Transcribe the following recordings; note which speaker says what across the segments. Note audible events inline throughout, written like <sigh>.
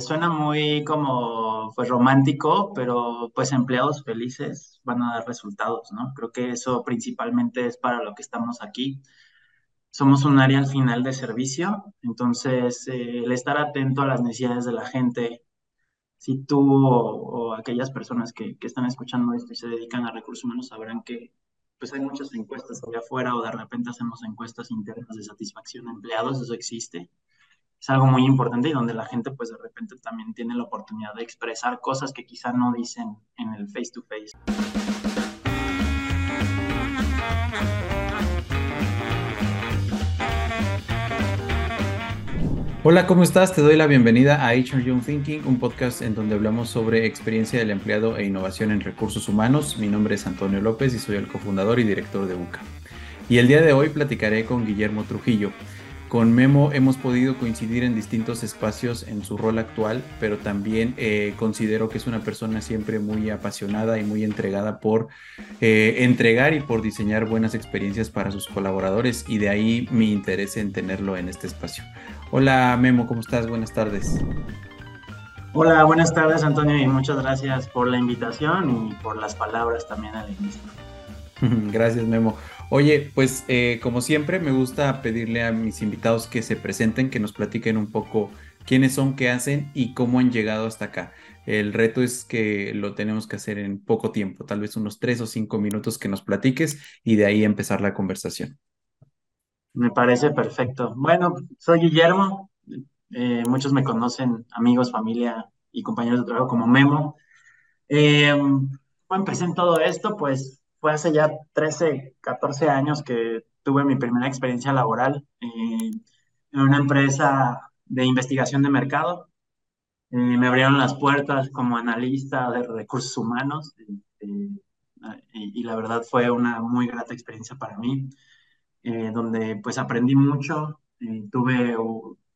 Speaker 1: Suena muy como pues romántico, pero pues empleados felices van a dar resultados, ¿no? Creo que eso principalmente es para lo que estamos aquí. Somos un área al final de servicio, entonces eh, el estar atento a las necesidades de la gente, si tú o, aquellas personas que, que, están escuchando esto y se dedican a recursos humanos sabrán que pues hay muchas encuestas allá afuera o de repente hacemos encuestas internas de satisfacción de empleados, eso existe es algo muy importante y donde la gente pues de repente también tiene la oportunidad de expresar cosas que quizá no dicen en el face to face.
Speaker 2: Hola, ¿cómo estás? Te doy la bienvenida a HR Young Thinking, un podcast en donde hablamos sobre experiencia del empleado e innovación en recursos humanos. Mi nombre es Antonio López y soy el cofundador y director de UCA. Y el día de hoy platicaré con Guillermo Trujillo. Con Memo hemos podido coincidir en distintos espacios en su rol actual, pero también eh, considero que es una persona siempre muy apasionada y muy entregada por eh, entregar y por diseñar buenas experiencias para sus colaboradores y de ahí mi interés en tenerlo en este espacio. Hola Memo, ¿cómo estás? Buenas tardes.
Speaker 1: Hola, buenas tardes Antonio y muchas gracias por la invitación y por las palabras también al inicio. <laughs>
Speaker 2: Gracias Memo. Oye, pues eh, como siempre me gusta pedirle a mis invitados que se presenten, que nos platiquen un poco quiénes son, qué hacen y cómo han llegado hasta acá. El reto es que lo tenemos que hacer en poco tiempo, tal vez unos tres o cinco minutos que nos platiques y de ahí empezar la conversación.
Speaker 1: Me parece perfecto. Bueno, soy Guillermo, eh, muchos me conocen, amigos, familia y compañeros de trabajo como Memo. Eh, empecé en todo esto? Pues fue hace ya 13, 14 años que tuve mi primera experiencia laboral eh, en una empresa de investigación de mercado. Eh, me abrieron las puertas como analista de recursos humanos eh, y, la verdad fue una muy grata experiencia para mí, donde pues aprendí mucho. tuve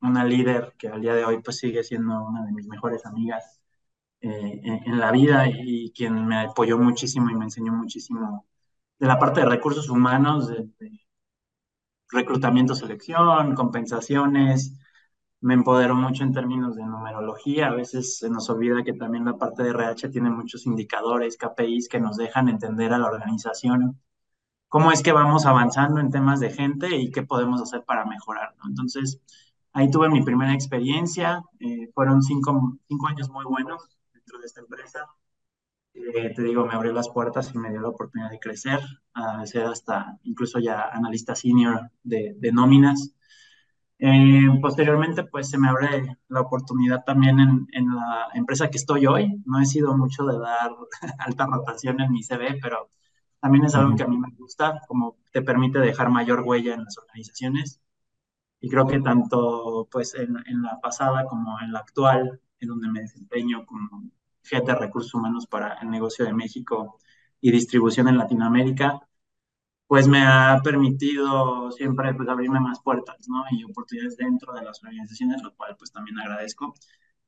Speaker 1: una líder que al día de hoy pues sigue siendo una de mis mejores amigas eh, en, la vida y quien me apoyó muchísimo y me enseñó muchísimo de la parte de recursos humanos, de, reclutamiento, selección, compensaciones. Me empoderó mucho en términos de numerología. A veces se nos olvida que también la parte de RH tiene muchos indicadores, KPIs que nos dejan entender a la organización cómo es que vamos avanzando en temas de gente y qué podemos hacer para mejorar. Entonces, ahí tuve mi primera experiencia. Eh, fueron cinco, cinco años muy buenos de esta empresa. Eh, te digo, me abrió las puertas y me dio la oportunidad de crecer, a ser hasta incluso ya analista senior de, de nóminas. Eh, posteriormente, pues se me abre la oportunidad también en, en, la empresa que estoy hoy. No he sido mucho de dar <laughs> alta rotación en mi CV, pero también es algo que a mí me gusta, como te permite dejar mayor huella en las organizaciones. Y creo que tanto pues en, en la pasada como en la actual, en donde me desempeño como jefe de recursos humanos para el negocio de México y distribución en Latinoamérica, pues me ha permitido siempre pues, abrirme más puertas, ¿no? Y oportunidades dentro de las organizaciones, lo cual pues también agradezco.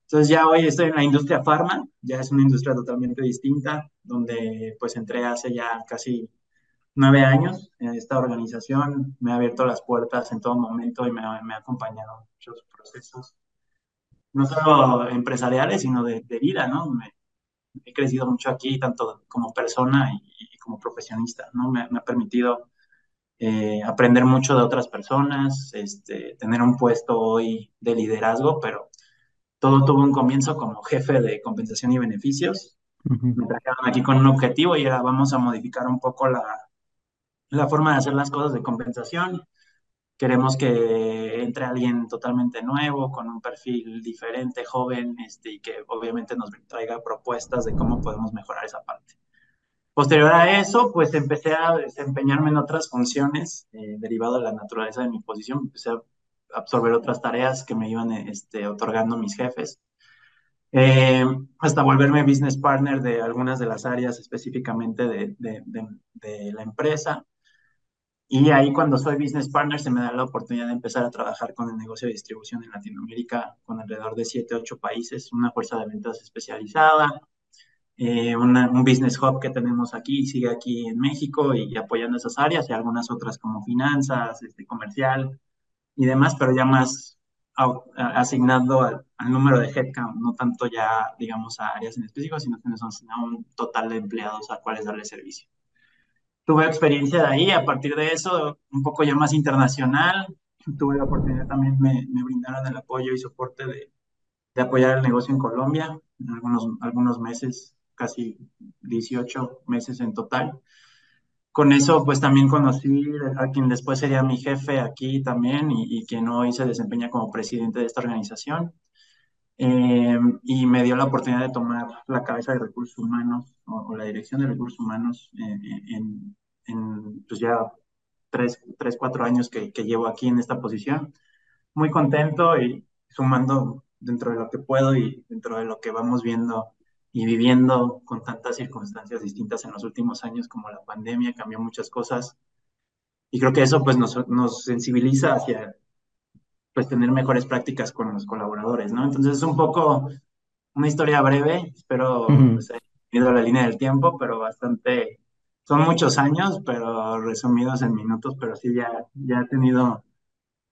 Speaker 1: Entonces ya hoy estoy en la industria farma, ya es una industria totalmente distinta, donde pues entré hace ya casi nueve años en esta organización, me ha abierto las puertas en todo momento y me, me ha acompañado en muchos procesos no solo empresariales, sino de, vida, ¿no? Me, he crecido mucho aquí, tanto como persona y, como profesionista, ¿no? Me, ha permitido eh, aprender mucho de otras personas, este, tener un puesto hoy de liderazgo, pero todo tuvo un comienzo como jefe de compensación y beneficios. Me trajeron aquí con un objetivo y ahora vamos a modificar un poco la, la forma de hacer las cosas de compensación queremos que entre alguien totalmente nuevo, con un perfil diferente, joven, este, y que obviamente nos traiga propuestas de cómo podemos mejorar esa parte. Posterior a eso, pues empecé a desempeñarme en otras funciones, eh, derivado de la naturaleza de mi posición, empecé a absorber otras tareas que me iban este, otorgando mis jefes, eh, hasta volverme business partner de algunas de las áreas específicamente de, de, de la empresa. Y ahí cuando soy business partner se me da la oportunidad de empezar a trabajar con el negocio de distribución en Latinoamérica, con alrededor de 7, 8 países, una fuerza de ventas especializada, eh, un business hub que tenemos aquí, sigue aquí en México y, apoyando esas áreas y algunas otras como finanzas, este, comercial y demás, pero ya más asignando a, al número de headcount, no tanto ya, digamos, a áreas en específico, sino que a un total de empleados a cuales darle servicio. Tuve experiencia de ahí, a partir de eso, un poco ya más internacional, tuve la oportunidad también, me, me brindaron el apoyo y soporte de, de apoyar el negocio en Colombia, en algunos, algunos meses, casi 18 meses en total. Con eso, pues también conocí a quien después sería mi jefe aquí también y, y quien hoy se desempeña como presidente de esta organización. Eh, y me dio la oportunidad de tomar la cabeza de recursos humanos o, la dirección de recursos humanos eh, en, en, pues ya tres, tres cuatro años que, que, llevo aquí en esta posición. Muy contento y sumando dentro de lo que puedo y dentro de lo que vamos viendo y viviendo con tantas circunstancias distintas en los últimos años como la pandemia, cambió muchas cosas. Y creo que eso pues nos, nos sensibiliza hacia pues tener mejores prácticas con los colaboradores, ¿no? Entonces es un poco una historia breve, espero pues, ido la línea del tiempo, pero bastante, son muchos años, pero resumidos en minutos, pero sí ya, ya he tenido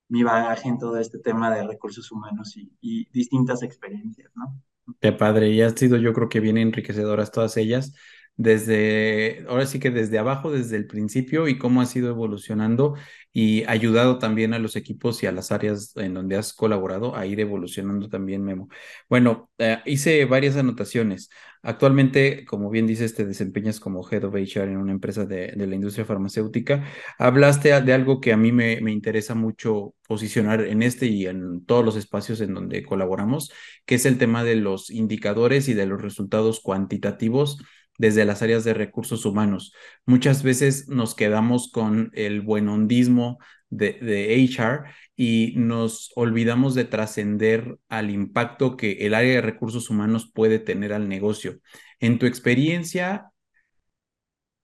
Speaker 1: mi bagaje en todo este tema de recursos humanos y, y distintas experiencias, ¿no?
Speaker 2: Qué padre, y han sido yo creo que bien enriquecedoras todas ellas desde, ahora sí que desde abajo, desde el principio y cómo ha sido evolucionando y ayudado también a los equipos y a las áreas en donde has colaborado a ir evolucionando también, Memo. Bueno, eh, hice varias anotaciones. Actualmente, como bien dices, te desempeñas como Head of HR en una empresa de, de la industria farmacéutica. Hablaste de algo que a mí me, me interesa mucho posicionar en este y en todos los espacios en donde colaboramos, que es el tema de los indicadores y de los resultados cuantitativos desde las áreas de recursos humanos. Muchas veces nos quedamos con el buenondismo de, de HR y nos olvidamos de trascender al impacto que el área de recursos humanos puede tener al negocio. En tu experiencia,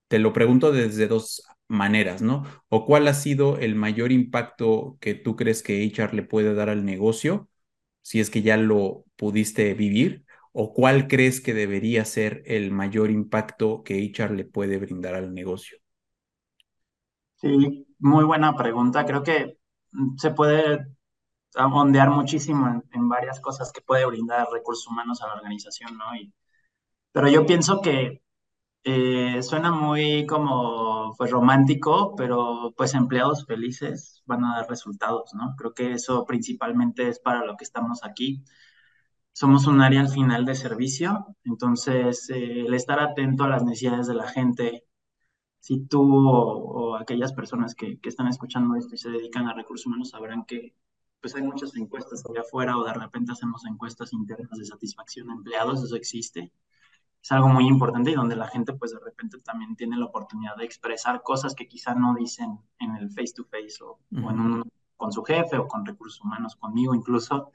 Speaker 2: te lo pregunto desde dos maneras, ¿no? ¿O cuál ha sido el mayor impacto que tú crees que HR le puede dar al negocio, si es que ya lo pudiste vivir? ¿O cuál crees que debería ser el mayor impacto que HR le puede brindar al negocio?
Speaker 1: Sí, muy buena pregunta. Creo que mm, se puede ondear muchísimo en, varias cosas que puede brindar recursos humanos a la organización, ¿no? Y, pero yo pienso que eh, suena muy como pues romántico, pero pues empleados felices van a dar resultados, ¿no? Creo que eso principalmente es para lo que estamos aquí somos un área al final de servicio, entonces eh, el estar atento a las necesidades de la gente, si tú o, aquellas personas que, que, están escuchando esto y se dedican a recursos humanos sabrán que pues hay muchas encuestas allá afuera o de repente hacemos encuestas internas de satisfacción de empleados, eso existe. Es algo muy importante y donde la gente pues de repente también tiene la oportunidad de expresar cosas que quizá no dicen en el face to face o, o en un, con su jefe o con recursos humanos, conmigo incluso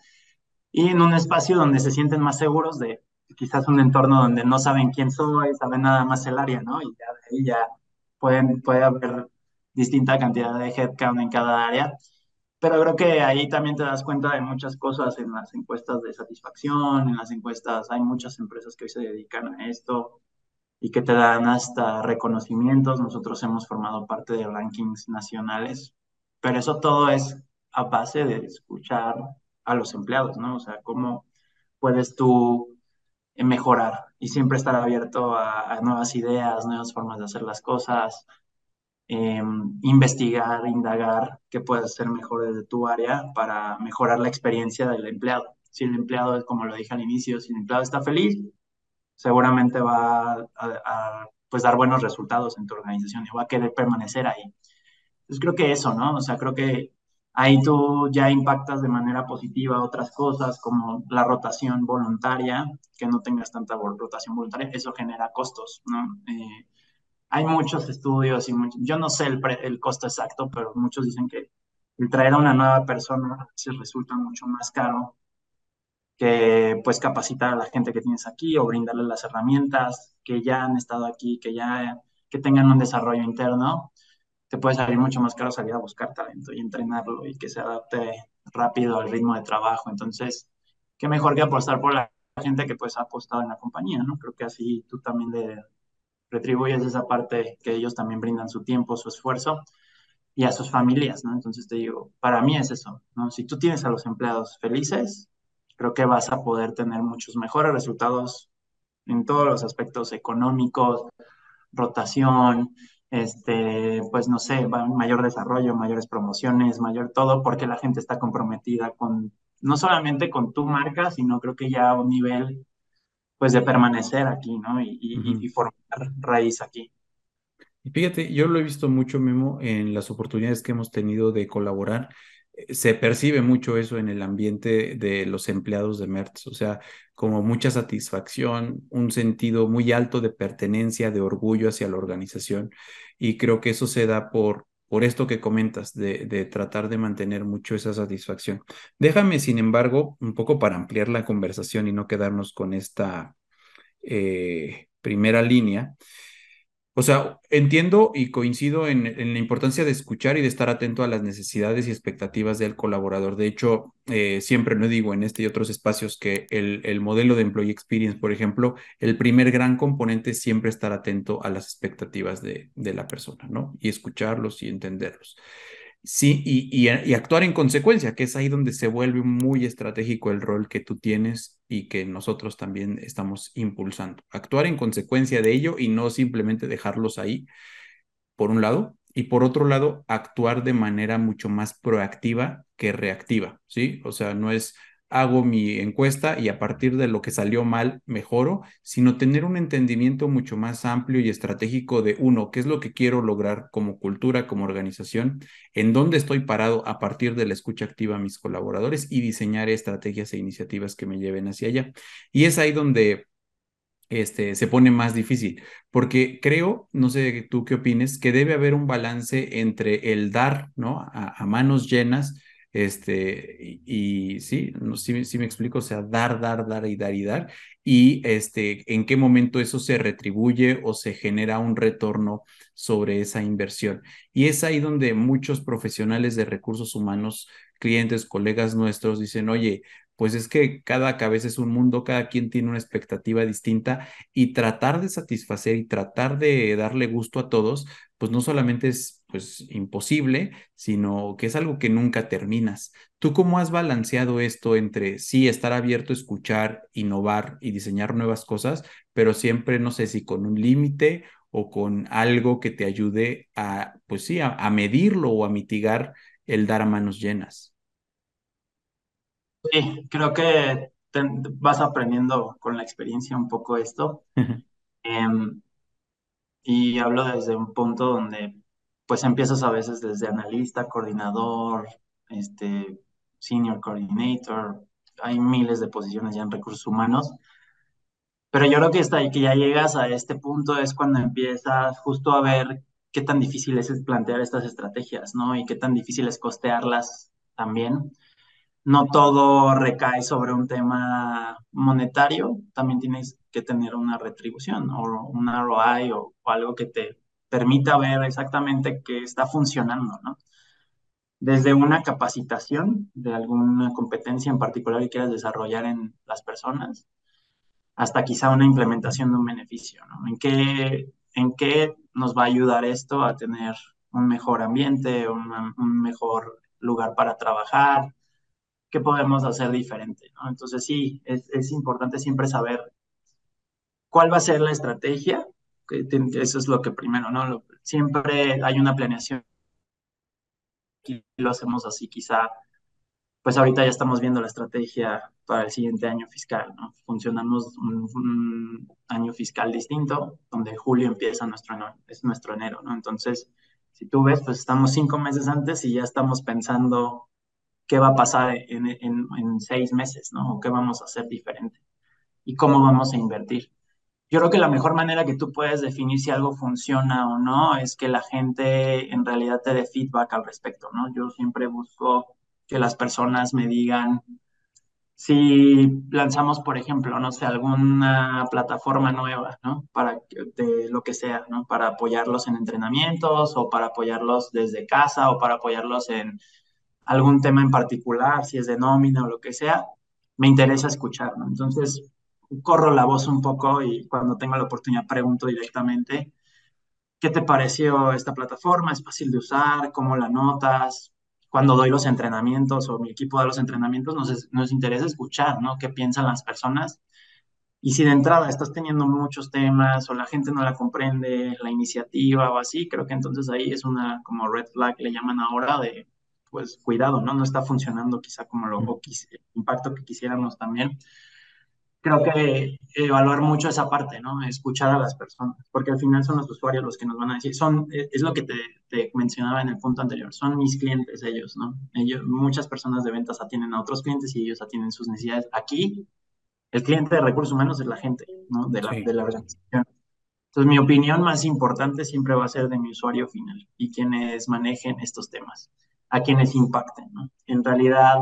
Speaker 1: y en un espacio donde se sienten más seguros de quizás un entorno donde no saben quién soy, saben nada más el área, ¿no? Y ya de ahí ya pueden, puede haber distinta cantidad de headcount en cada área. Pero creo que ahí también te das cuenta de muchas cosas en las encuestas de satisfacción, en las encuestas, hay muchas empresas que hoy se dedican a esto y que te dan hasta reconocimientos. Nosotros hemos formado parte de rankings nacionales, pero eso todo es a base de escuchar a los empleados, ¿no? O sea, cómo puedes tú eh, mejorar y siempre estar abierto a, nuevas ideas, nuevas formas de hacer las cosas, em, investigar, indagar qué puedes hacer mejor desde tu área para mejorar la experiencia del empleado. Si el empleado, como lo dije al inicio, si el empleado está feliz, seguramente va a, a pues dar buenos resultados en tu organización y va a querer permanecer ahí. Entonces creo que eso, ¿no? O sea, creo que ahí tú ya impactas de manera positiva otras cosas como la rotación voluntaria, que no tengas tanta rotación voluntaria, eso genera costos, ¿no? Eh, hay muchos estudios y yo no sé el, el, costo exacto, pero muchos dicen que el traer a una nueva persona se resulta mucho más caro que pues capacitar a la gente que tienes aquí o brindarle las herramientas que ya han estado aquí, que ya que tengan un desarrollo interno te puede salir mucho más caro salir a buscar talento y entrenarlo y que se adapte rápido al ritmo de trabajo. Entonces, qué mejor que apostar por la gente que pues ha apostado en la compañía, ¿no? Creo que así tú también le retribuyes esa parte que ellos también brindan su tiempo, su esfuerzo y a sus familias, ¿no? Entonces te digo, para mí es eso, ¿no? Si tú tienes a los empleados felices, creo que vas a poder tener muchos mejores resultados en todos los aspectos económicos, rotación, este, pues no sé, mayor desarrollo, mayores promociones, mayor todo, porque la gente está comprometida con, no solamente con tu marca, sino creo que ya a un nivel, pues de permanecer aquí, ¿no? Y, y formar raíz aquí.
Speaker 2: Y fíjate, yo lo he visto mucho, Memo, en las oportunidades que hemos tenido de colaborar se percibe mucho eso en el ambiente de los empleados de Mertz, o sea, como mucha satisfacción, un sentido muy alto de pertenencia, de orgullo hacia la organización, y creo que eso se da por, por esto que comentas, de, de tratar de mantener mucho esa satisfacción. Déjame, sin embargo, un poco para ampliar la conversación y no quedarnos con esta eh, primera línea, o sea, entiendo y coincido en, la importancia de escuchar y de estar atento a las necesidades y expectativas del colaborador. De hecho, eh, siempre lo digo en este y otros espacios que el, el, modelo de Employee Experience, por ejemplo, el primer gran componente es siempre estar atento a las expectativas de, de la persona, ¿no? Y escucharlos y entenderlos. Sí, y, y, actuar en consecuencia, que es ahí donde se vuelve muy estratégico el rol que tú tienes y que nosotros también estamos impulsando. Actuar en consecuencia de ello y no simplemente dejarlos ahí, por un lado, y por otro lado, actuar de manera mucho más proactiva que reactiva, ¿sí? O sea, no es hago mi encuesta y a partir de lo que salió mal mejoro, sino tener un entendimiento mucho más amplio y estratégico de uno, qué es lo que quiero lograr como cultura, como organización, en dónde estoy parado a partir de la escucha activa a mis colaboradores y diseñar estrategias e iniciativas que me lleven hacia allá. Y es ahí donde este, se pone más difícil, porque creo, no sé tú qué opines, que debe haber un balance entre el dar, ¿no? A, a manos llenas, este, y, sí, sí, sí, me explico, o sea, dar, dar, dar y dar y dar, y este, en qué momento eso se retribuye o se genera un retorno sobre esa inversión. Y es ahí donde muchos profesionales de recursos humanos, clientes, colegas nuestros dicen, oye, pues es que cada cabeza es un mundo, cada quien tiene una expectativa distinta y tratar de satisfacer y tratar de darle gusto a todos, pues no solamente es pues imposible, sino que es algo que nunca terminas. ¿Tú cómo has balanceado esto entre sí estar abierto a escuchar, innovar y diseñar nuevas cosas, pero siempre no sé si con un límite o con algo que te ayude a pues sí, a, a medirlo o a mitigar el dar a manos llenas?
Speaker 1: Sí, creo que vas aprendiendo con la experiencia un poco esto. <laughs> Em, y hablo desde un punto donde pues empiezas a veces desde analista, coordinador, este, senior coordinator, hay miles de posiciones ya en recursos humanos. Pero yo creo que ahí, que ya llegas a este punto es cuando empiezas justo a ver qué tan difícil es plantear estas estrategias, ¿no? Y qué tan difícil es costearlas también no todo recae sobre un tema monetario, también tienes que tener una retribución o un ROI o, algo que te permita ver exactamente qué está funcionando, ¿no? Desde una capacitación de alguna competencia en particular que quieras desarrollar en las personas, hasta quizá una implementación de un beneficio, ¿no? ¿En qué, en qué nos va a ayudar esto a tener un mejor ambiente, un mejor lugar para trabajar, qué podemos hacer diferente, ¿no? Entonces sí, es, importante siempre saber cuál va a ser la estrategia, eso es lo que primero, ¿no? siempre hay una planeación y lo hacemos así, quizá, pues ahorita ya estamos viendo la estrategia para el siguiente año fiscal, ¿no? Funcionamos un, año fiscal distinto, donde julio empieza nuestro, es nuestro enero, ¿no? Entonces, si tú ves, pues estamos cinco meses antes y ya estamos pensando qué va a pasar en, en, seis meses, ¿no? O qué vamos a hacer diferente y cómo vamos a invertir. Yo creo que la mejor manera que tú puedes definir si algo funciona o no es que la gente en realidad te dé feedback al respecto, ¿no? Yo siempre busco que las personas me digan si lanzamos, por ejemplo, no sé, alguna plataforma nueva, ¿no? Para de lo que sea, ¿no? Para apoyarlos en entrenamientos o para apoyarlos desde casa o para apoyarlos en algún tema en particular, si es de nómina o lo que sea, me interesa escuchar, ¿no? Entonces, corro la voz un poco y cuando tengo la oportunidad pregunto directamente, ¿qué te pareció esta plataforma? ¿Es fácil de usar? ¿Cómo la notas? cuando doy los entrenamientos o mi equipo da los entrenamientos, nos, nos interesa escuchar, ¿no? ¿Qué piensan las personas? Y si de entrada estás teniendo muchos temas o la gente no la comprende, la iniciativa o así, creo que entonces ahí es una como red flag, le llaman ahora, de pues cuidado, ¿no? No está funcionando quizá como lo, o el impacto que quisiéramos también creo que evaluar mucho esa parte, ¿no? Escuchar a las personas, porque al final son los usuarios los que nos van a decir, son, es lo que te, mencionaba en el punto anterior, son mis clientes ellos, ¿no? Ellos, muchas personas de ventas atienden a otros clientes y ellos atienden sus necesidades. Aquí, el cliente de recursos humanos es la gente, ¿no? De la, de la organización. Entonces, mi opinión más importante siempre va a ser de mi usuario final y quienes manejen estos temas, a quienes impacten, ¿no? En realidad,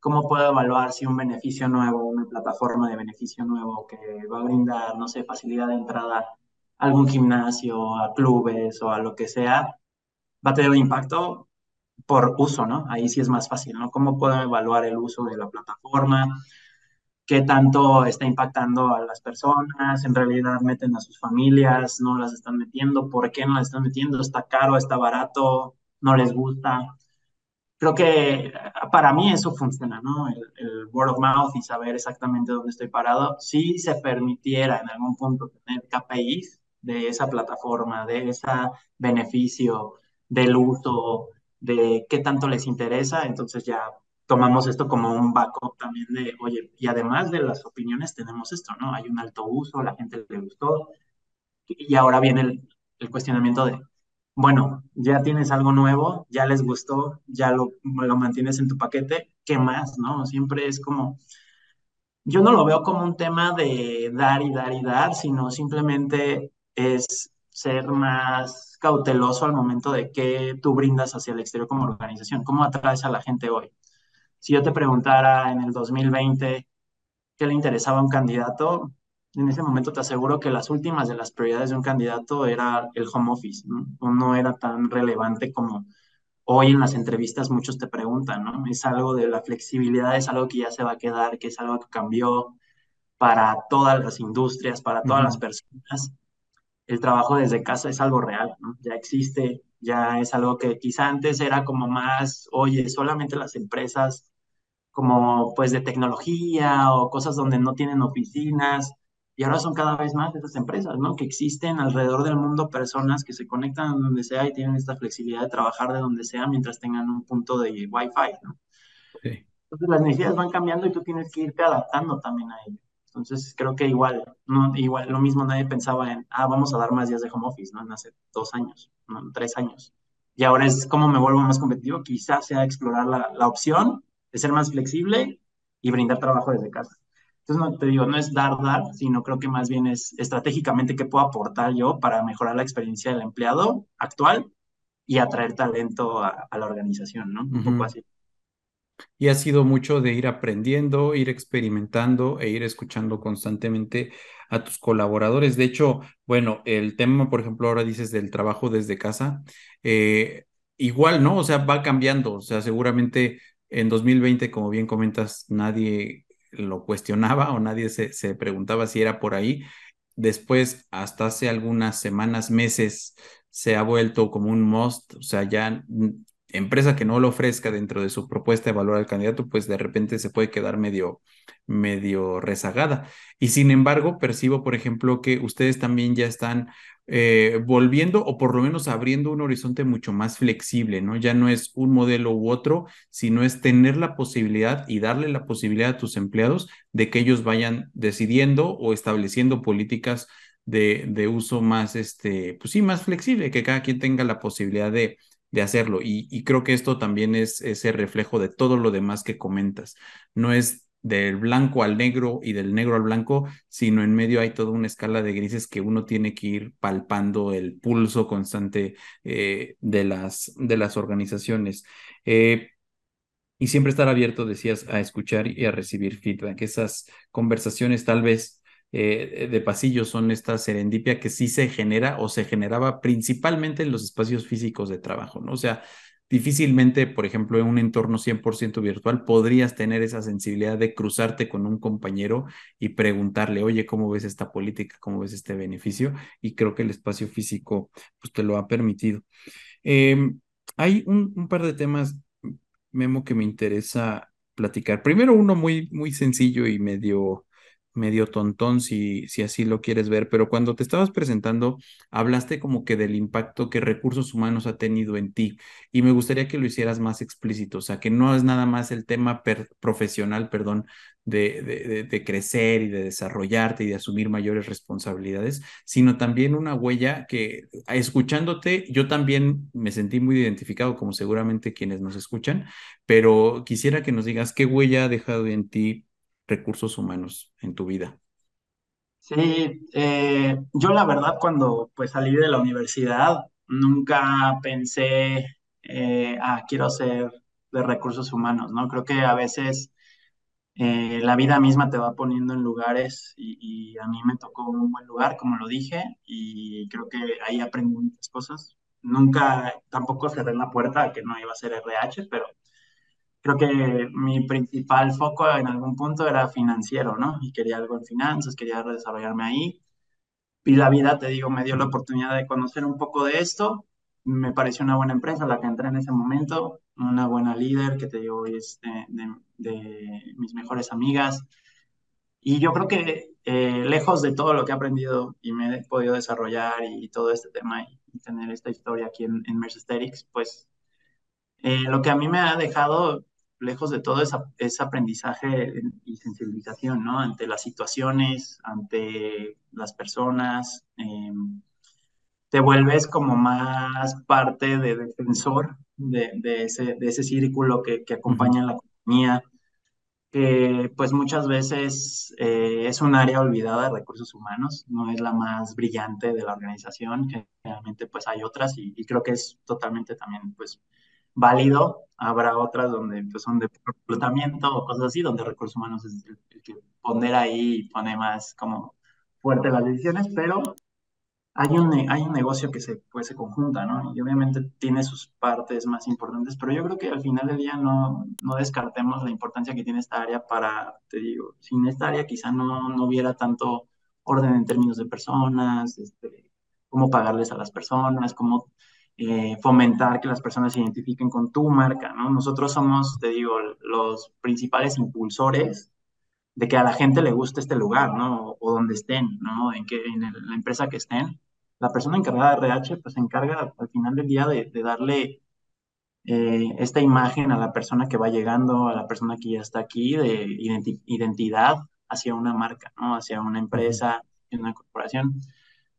Speaker 1: ¿Cómo puedo evaluar si un beneficio nuevo, una plataforma de beneficio nuevo que va a brindar, no sé, facilidad de entrada a algún gimnasio, a clubes o a lo que sea, va a tener un impacto por uso, ¿no? Ahí sí es más fácil, ¿no? ¿Cómo puedo evaluar el uso de la plataforma? ¿Qué tanto está impactando a las personas? ¿En realidad meten a sus familias? ¿No las están metiendo? ¿Por qué no las están metiendo? ¿Está caro? ¿Está barato? ¿No les gusta? Creo que para mí eso funciona, ¿no? El, word of mouth y saber exactamente dónde estoy parado. Si se permitiera en algún punto tener KPIs de esa plataforma, de ese beneficio, del uso, de qué tanto les interesa, entonces ya tomamos esto como un backup también de, oye, y además de las opiniones tenemos esto, ¿no? Hay un alto uso, la gente le gustó, y ahora viene el, el cuestionamiento de, bueno, ya tienes algo nuevo, ya les gustó, ya lo, lo mantienes en tu paquete, ¿qué más? ¿No? Siempre es como, yo no lo veo como un tema de dar y dar y dar, sino simplemente es ser más cauteloso al momento de qué tú brindas hacia el exterior como organización, cómo atraes a la gente hoy. Si yo te preguntara en el 2020 qué le interesaba a un candidato, en ese momento te aseguro que las últimas de las prioridades de un candidato era el home office, ¿no? O no era tan relevante como hoy en las entrevistas muchos te preguntan, ¿no? Es algo de la flexibilidad, es algo que ya se va a quedar, que es algo que cambió para todas las industrias, para todas las personas. El trabajo desde casa es algo real, ¿no? Ya existe, ya es algo que quizá antes era como más, oye, solamente las empresas como pues de tecnología o cosas donde no tienen oficinas, y ahora son cada vez más esas empresas, ¿no? Que existen alrededor del mundo personas que se conectan donde sea y tienen esta flexibilidad de trabajar de donde sea mientras tengan un punto de Wi-Fi, ¿no? Sí. Entonces las necesidades van cambiando y tú tienes que irte adaptando también a ello. Entonces creo que igual, no, igual lo mismo nadie pensaba en, ah, vamos a dar más días de home office, ¿no? En hace dos años, ¿no? tres años. Y ahora es cómo me vuelvo más competitivo, quizás sea explorar la, la opción de ser más flexible y brindar trabajo desde casa. Entonces, no, te digo, no es dar, dar, sino creo que más bien es estratégicamente qué puedo aportar yo para mejorar la experiencia del empleado actual y atraer talento a, la organización, ¿no? Un poco así.
Speaker 2: Y ha sido mucho de ir aprendiendo, ir experimentando e ir escuchando constantemente a tus colaboradores. De hecho, bueno, el tema, por ejemplo, ahora dices del trabajo desde casa, eh, igual, ¿no? O sea, va cambiando. O sea, seguramente en 2020, como bien comentas, nadie lo cuestionaba o nadie se, se preguntaba si era por ahí. Después, hasta hace algunas semanas, meses, se ha vuelto como un must, o sea, ya empresa que no lo ofrezca dentro de su propuesta de evaluar al candidato, pues de repente se puede quedar medio, medio rezagada. Y sin embargo, percibo, por ejemplo, que ustedes también ya están eh, volviendo o por lo menos abriendo un horizonte mucho más flexible, ¿no? Ya no es un modelo u otro, sino es tener la posibilidad y darle la posibilidad a tus empleados de que ellos vayan decidiendo o estableciendo políticas de, de uso más, este, pues sí, más flexible, que cada quien tenga la posibilidad de de hacerlo. Y, creo que esto también es ese reflejo de todo lo demás que comentas. No es del blanco al negro y del negro al blanco, sino en medio hay toda una escala de grises que uno tiene que ir palpando el pulso constante eh, de, las, de las organizaciones. Eh, y siempre estar abierto, decías, a escuchar y a recibir feedback. Esas conversaciones tal vez eh, de pasillo son esta serendipia que sí se genera o se generaba principalmente en los espacios físicos de trabajo, ¿no? O sea, difícilmente, por ejemplo, en un entorno 100% virtual podrías tener esa sensibilidad de cruzarte con un compañero y preguntarle, oye, ¿cómo ves esta política? ¿Cómo ves este beneficio? Y creo que el espacio físico pues, te lo ha permitido. Em, hay un, par de temas Memo, que me interesa platicar. Primero uno muy, muy sencillo y medio medio tontón si, si así lo quieres ver, pero cuando te estabas presentando, hablaste como que del impacto que recursos humanos ha tenido en ti y me gustaría que lo hicieras más explícito, o sea, que no es nada más el tema profesional, perdón, de, de, de, crecer y de desarrollarte y de asumir mayores responsabilidades, sino también una huella que escuchándote, yo también me sentí muy identificado, como seguramente quienes nos escuchan, pero quisiera que nos digas qué huella ha dejado en ti recursos humanos en tu vida?
Speaker 1: Sí, eh, yo la verdad cuando pues salí de la universidad nunca pensé, eh, ah, quiero ser de recursos humanos, ¿no? Creo que a veces eh, la vida misma te va poniendo en lugares y, y, a mí me tocó un buen lugar, como lo dije, y creo que ahí aprendí muchas cosas. Nunca, tampoco cerré la puerta a que no iba a ser RH, pero creo que mi principal foco en algún punto era financiero, ¿no? Y quería algo en finanzas, quería desarrollarme ahí. Y la vida, te digo, me dio la oportunidad de conocer un poco de esto. Me pareció una buena empresa la que entré en ese momento, una buena líder que te digo es de, de, mis mejores amigas. Y yo creo que eh, lejos de todo lo que he aprendido y me he podido desarrollar y, todo este tema y, tener esta historia aquí en, en Mercesterics, pues eh, lo que a mí me ha dejado lejos de todo ese aprendizaje y sensibilización, ¿no? Ante las situaciones, ante las personas, em, te vuelves como más parte de defensor de, de, ese, de ese, círculo que, que acompaña a la compañía, que pues muchas veces eh, es un área olvidada de recursos humanos, no es la más brillante de la organización, generalmente pues hay otras y, y creo que es totalmente también pues válido, habrá otras donde pues, son de reclutamiento o cosas así, donde recursos humanos es que pondera ahí y pone más como fuerte las decisiones, pero hay un, hay un negocio que se, pues, se conjunta, ¿no? Y obviamente tiene sus partes más importantes, pero yo creo que al final del día no, no descartemos la importancia que tiene esta área para, te digo, sin esta área quizá no, no hubiera tanto orden en términos de personas, este, cómo pagarles a las personas, cómo eh, fomentar que las personas se identifiquen con tu marca, ¿no? Nosotros somos, te digo, los principales impulsores de que a la gente le guste este lugar, ¿no? O, donde estén, ¿no? En, que, en la empresa que estén. La persona encargada de RH, pues se encarga al final del día de, darle eh, esta imagen a la persona que va llegando, a la persona que ya está aquí, de identidad hacia una marca, ¿no? Hacia una empresa, una corporación.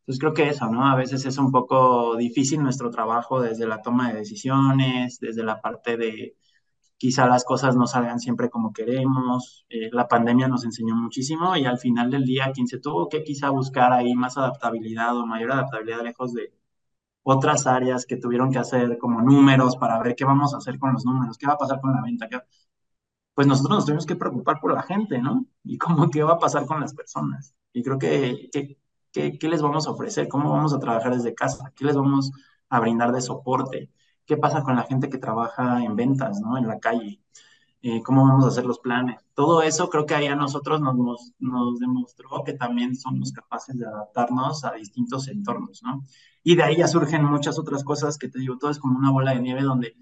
Speaker 1: Entonces creo que eso, ¿no? A veces es un poco difícil nuestro trabajo desde la toma de decisiones, desde la parte de quizá las cosas no salgan siempre como queremos. Eh, la pandemia nos enseñó muchísimo y al final del día quien se tuvo que quizá buscar ahí más adaptabilidad o mayor adaptabilidad lejos de otras áreas que tuvieron que hacer como números para ver qué vamos a hacer con los números, qué va a pasar con la venta, pues nosotros nos tenemos que preocupar por la gente, ¿no? Y cómo qué va a pasar con las personas. Y creo que, que ¿Qué, les vamos a ofrecer? ¿Cómo vamos a trabajar desde casa? ¿Qué les vamos a brindar de soporte? ¿Qué pasa con la gente que trabaja en ventas, ¿no? En la calle. Eh, ¿Cómo vamos a hacer los planes? Todo eso creo que ahí a nosotros nos, nos, demostró que también somos capaces de adaptarnos a distintos entornos, ¿no? Y de ahí ya surgen muchas otras cosas que te digo, todo es como una bola de nieve donde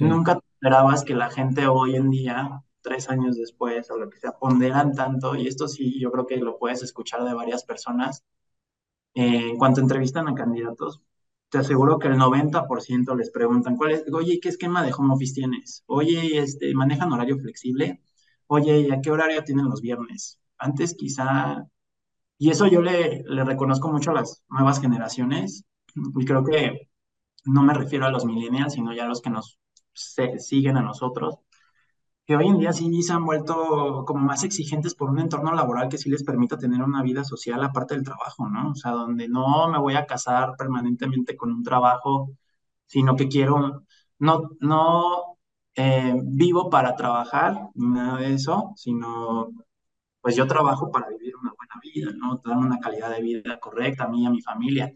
Speaker 1: nunca esperabas que la gente hoy en día tres años después o lo que sea, ponderan tanto, y esto sí, yo creo que lo puedes escuchar de varias personas, eh, en cuanto entrevistan a candidatos, te aseguro que el 90% les preguntan, ¿cuál es? Oye, ¿qué esquema de home office tienes? Oye, este, ¿manejan horario flexible? Oye, ¿a qué horario tienen los viernes? Antes quizá, y eso yo le, le reconozco mucho a las nuevas generaciones, y creo que no me refiero a los millennials, sino ya a los que nos siguen a nosotros que hoy en día sí se han vuelto como más exigentes por un entorno laboral que sí les permita tener una vida social aparte del trabajo, ¿no? O sea, donde no me voy a casar permanentemente con un trabajo, sino que quiero, no, no eh, vivo para trabajar, nada de eso, sino pues yo trabajo para vivir una buena vida, ¿no? Darme una calidad de vida correcta a mí y a mi familia.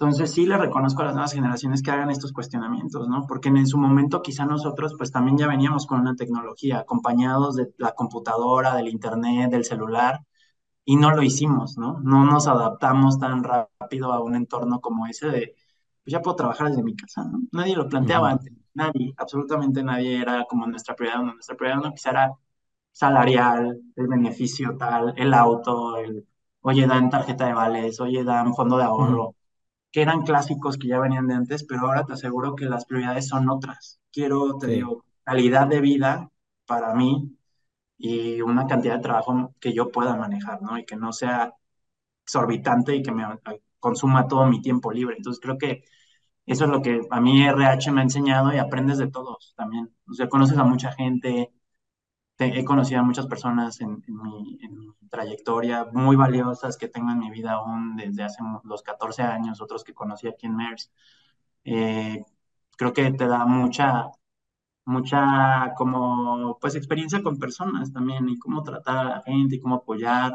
Speaker 1: Entonces sí le reconozco a las nuevas generaciones que hagan estos cuestionamientos, ¿no? Porque en su momento quizá nosotros pues también ya veníamos con una tecnología, acompañados de la computadora, del internet, del celular, y no lo hicimos, ¿no? No nos adaptamos tan rápido a un entorno como ese de, pues ya puedo trabajar desde mi casa, ¿no? Nadie lo planteaba antes. nadie, absolutamente nadie era como nuestra prioridad, nuestra prioridad no quizá era salarial, el beneficio tal, el auto, el, oye, dan tarjeta de vales, oye, dan fondo de ahorro, que eran clásicos que ya venían de antes, pero ahora te aseguro que las prioridades son otras. Quiero, te digo, calidad de vida para mí y una cantidad de trabajo que yo pueda manejar, ¿no? Y que no sea exorbitante y que me consuma todo mi tiempo libre. Entonces creo que eso es lo que a mí RH me ha enseñado y aprendes de todos también. O sea, conoces a mucha gente, he conocido a muchas personas en, mi, trayectoria muy valiosas que tengo en mi vida aún desde hace los 14 años, otros que conocí aquí en MERS. Eh, creo que te da mucha, mucha como, pues, experiencia con personas también y cómo tratar a la gente y cómo apoyar.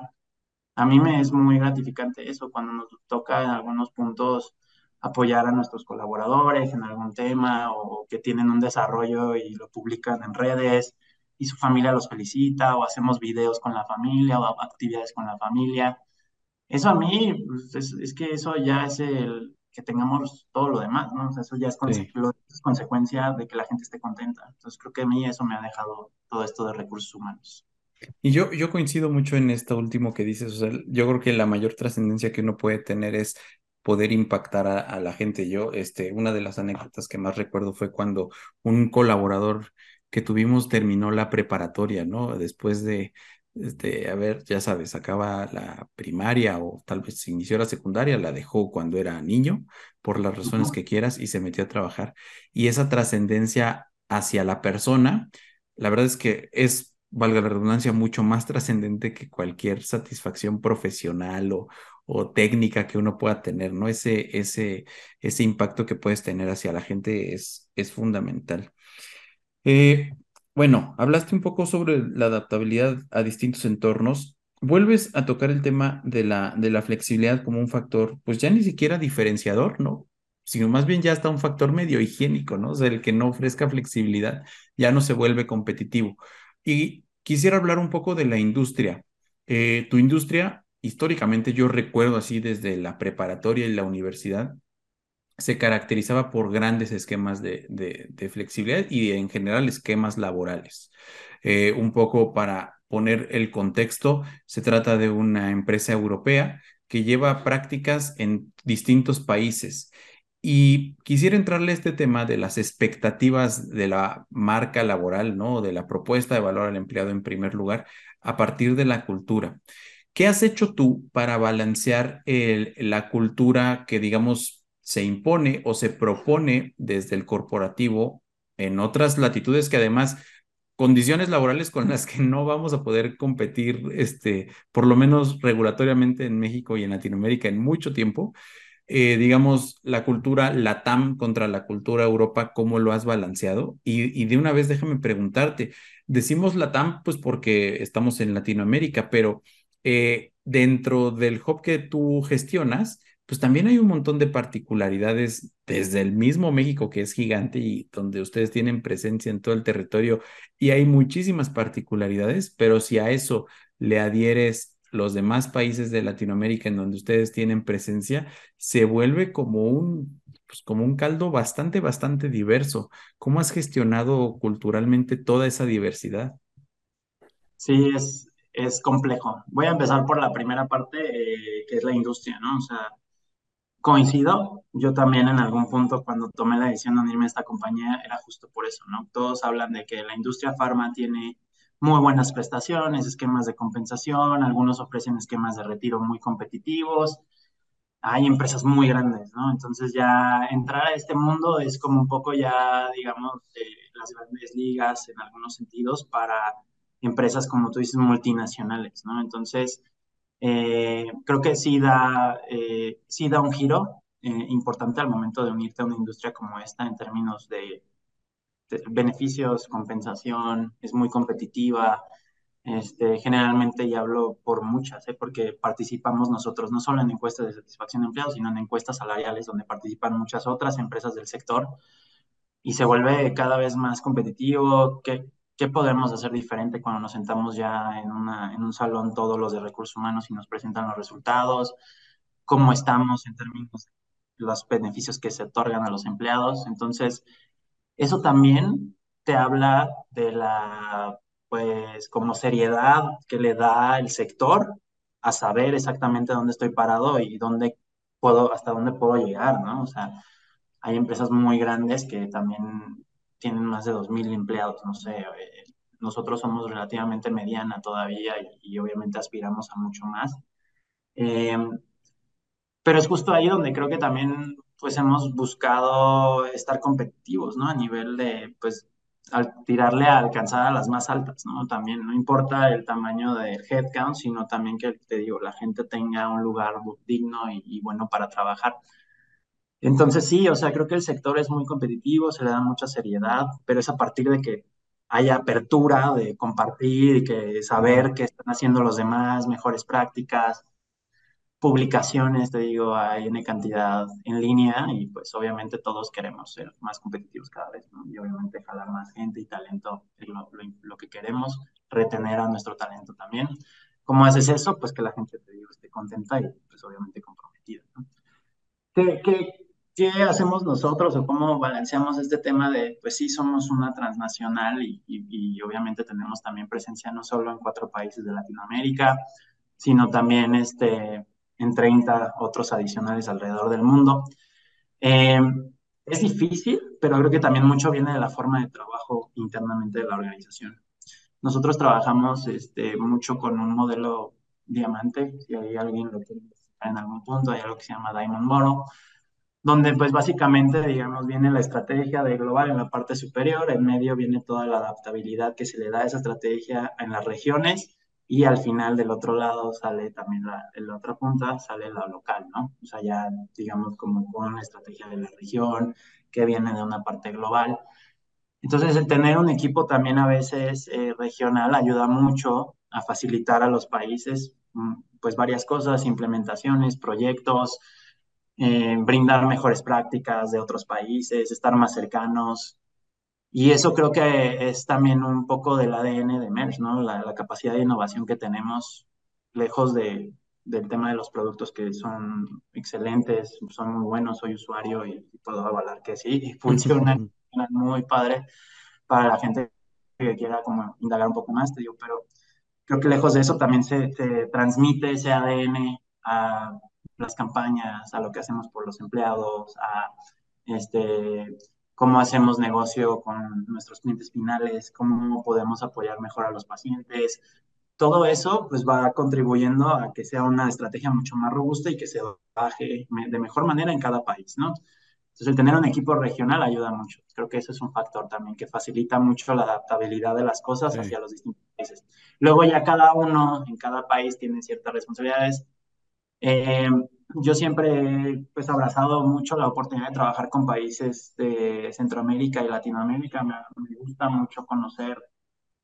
Speaker 1: A mí me es muy gratificante eso cuando nos toca en algunos puntos apoyar a nuestros colaboradores en algún tema o que tienen un desarrollo y lo publican en redes y su familia los felicita o hacemos videos con la familia o actividades con la familia. Eso a mí, pues, es, que eso ya es el que tengamos todo lo demás, ¿no? O sea, eso ya es, consecuencia de que la gente esté contenta. Entonces creo que a mí eso me ha dejado todo esto de recursos humanos.
Speaker 2: Y yo, yo coincido mucho en esto último que dices, o sea, yo creo que la mayor trascendencia que uno puede tener es poder impactar a, a, la gente. Yo, este, una de las anécdotas que más recuerdo fue cuando un colaborador que tuvimos terminó la preparatoria, ¿no? Después de, este, a ver, ya sabes, acaba la primaria o tal vez se inició la secundaria, la dejó cuando era niño, por las razones que quieras, y se metió a trabajar. Y esa trascendencia hacia la persona, la verdad es que es, valga la redundancia, mucho más trascendente que cualquier satisfacción profesional o, o técnica que uno pueda tener, ¿no? Ese, ese, ese impacto que puedes tener hacia la gente es, es fundamental. Eh, bueno, hablaste un poco sobre la adaptabilidad a distintos entornos. Vuelves a tocar el tema de la, de la flexibilidad como un factor, pues ya ni siquiera diferenciador, ¿no? Sino más bien ya está un factor medio higiénico, ¿no? O sea, el que no ofrezca flexibilidad ya no se vuelve competitivo. Y quisiera hablar un poco de la industria. Eh, tu industria, históricamente yo recuerdo así desde la preparatoria y la universidad, se caracterizaba por grandes esquemas de, de, flexibilidad y en general esquemas laborales. Eh, un poco para poner el contexto, se trata de una empresa europea que lleva prácticas en distintos países. Y quisiera entrarle a este tema de las expectativas de la marca laboral, ¿no? De la propuesta de valor al empleado en primer lugar, a partir de la cultura. ¿Qué has hecho tú para balancear la cultura que, digamos, se impone o se propone desde el corporativo en otras latitudes que además condiciones laborales con las que no vamos a poder competir, este, por lo menos regulatoriamente en México y en Latinoamérica en mucho tiempo. Eh, digamos, la cultura LATAM contra la cultura Europa, ¿cómo lo has balanceado? Y, de una vez déjame preguntarte, decimos LATAM pues porque estamos en Latinoamérica, pero eh, dentro del hub que tú gestionas, pues también hay un montón de particularidades desde el mismo México, que es gigante y donde ustedes tienen presencia en todo el territorio, y hay muchísimas particularidades, pero si a eso le adhieres los demás países de Latinoamérica en donde ustedes tienen presencia, se vuelve como un, pues como un caldo bastante, bastante diverso. ¿Cómo has gestionado culturalmente toda esa diversidad?
Speaker 1: Sí, es, es complejo. Voy a empezar por la primera parte, eh, que es la industria, ¿no? O sea, Coincido, yo también en algún punto cuando tomé la decisión de unirme a esta compañía era justo por eso, ¿no? Todos hablan de que la industria farma tiene muy buenas prestaciones, esquemas de compensación, algunos ofrecen esquemas de retiro muy competitivos, hay empresas muy grandes, ¿no? Entonces ya entrar a este mundo es como un poco ya, digamos, las grandes ligas en algunos sentidos para empresas, como tú dices, multinacionales, ¿no? Entonces, eh, creo que sí da, eh, sí da un giro eh, importante al momento de unirte a una industria como esta en términos de, beneficios, compensación, es muy competitiva. Este, generalmente, y hablo por muchas, porque participamos nosotros no solo en encuestas de satisfacción de empleados, sino en encuestas salariales donde participan muchas otras empresas del sector y se vuelve cada vez más competitivo. Qué podemos hacer diferente cuando nos sentamos ya en, una, en un salón todos los de recursos humanos y nos presentan los resultados, cómo estamos en términos de los beneficios que se otorgan a los empleados. Entonces, Eso también te habla de la, pues, como seriedad que le da el sector a saber exactamente dónde estoy parado y dónde puedo, hasta dónde puedo llegar, ¿no? O sea, hay empresas muy grandes que también tienen más de 2.000 empleados, no sé, eh, nosotros somos relativamente mediana todavía y, obviamente aspiramos a mucho más. Eh, pero es justo ahí donde creo que también pues hemos buscado estar competitivos, ¿no? A nivel de, pues, al tirarle a alcanzar a las más altas, ¿no? También no importa el tamaño del headcount, sino también que, te digo, la gente tenga un lugar digno y, y bueno para trabajar. Entonces sí, o sea, creo que el sector es muy competitivo, se le da mucha seriedad, pero es a partir de que haya apertura de compartir y que saber qué están haciendo los demás, mejores prácticas, publicaciones, te digo, hay una cantidad en línea y pues obviamente todos queremos ser más competitivos cada vez, ¿no? Y obviamente jalar más gente y talento es lo, lo, que queremos, retener a nuestro talento también. ¿Cómo haces eso? Pues que la gente, te digo, esté contenta y pues obviamente comprometida, ¿no? ¿Qué, qué, ¿qué hacemos nosotros o cómo balanceamos este tema de, pues sí, somos una transnacional y, y, obviamente tenemos también presencia no solo en cuatro países de Latinoamérica, sino también este, en 30 otros adicionales alrededor del mundo. Eh, es difícil, pero creo que también mucho viene de la forma de trabajo internamente de la organización. Nosotros trabajamos este, mucho con un modelo diamante, si hay alguien lo quiere en algún punto, hay algo que se llama Diamond Model, donde pues básicamente, digamos, viene la estrategia de global en la parte superior, en medio viene toda la adaptabilidad que se le da a esa estrategia en las regiones y al final del otro lado sale también la, en la otra punta, sale la local, ¿no? O sea, ya digamos como con una estrategia de la región que viene de una parte global. Entonces, el tener un equipo también a veces eh, regional ayuda mucho a facilitar a los países, mm, pues varias cosas, implementaciones, proyectos, eh, brindar mejores prácticas de otros países, estar más cercanos. Y eso creo que es también un poco del ADN de Merge, ¿no? La, capacidad de innovación que tenemos, lejos de, del tema de los productos que son excelentes, son muy buenos, soy usuario y, puedo avalar que sí, funcionan, muy padre para la gente que quiera como indagar un poco más, te digo, pero creo que lejos de eso también se, se transmite ese ADN a las campañas, a lo que hacemos por los empleados, a este, cómo hacemos negocio con nuestros clientes finales, cómo podemos apoyar mejor a los pacientes. Todo eso pues va contribuyendo a que sea una estrategia mucho más robusta y que se baje de mejor manera en cada país, ¿no? Entonces, el tener un equipo regional ayuda mucho. Creo que eso es un factor también que facilita mucho la adaptabilidad de las cosas hacia los distintos países. Luego ya cada uno en cada país tiene ciertas responsabilidades eh, yo siempre he pues, abrazado mucho la oportunidad de trabajar con países de Centroamérica y Latinoamérica. Me, gusta mucho conocer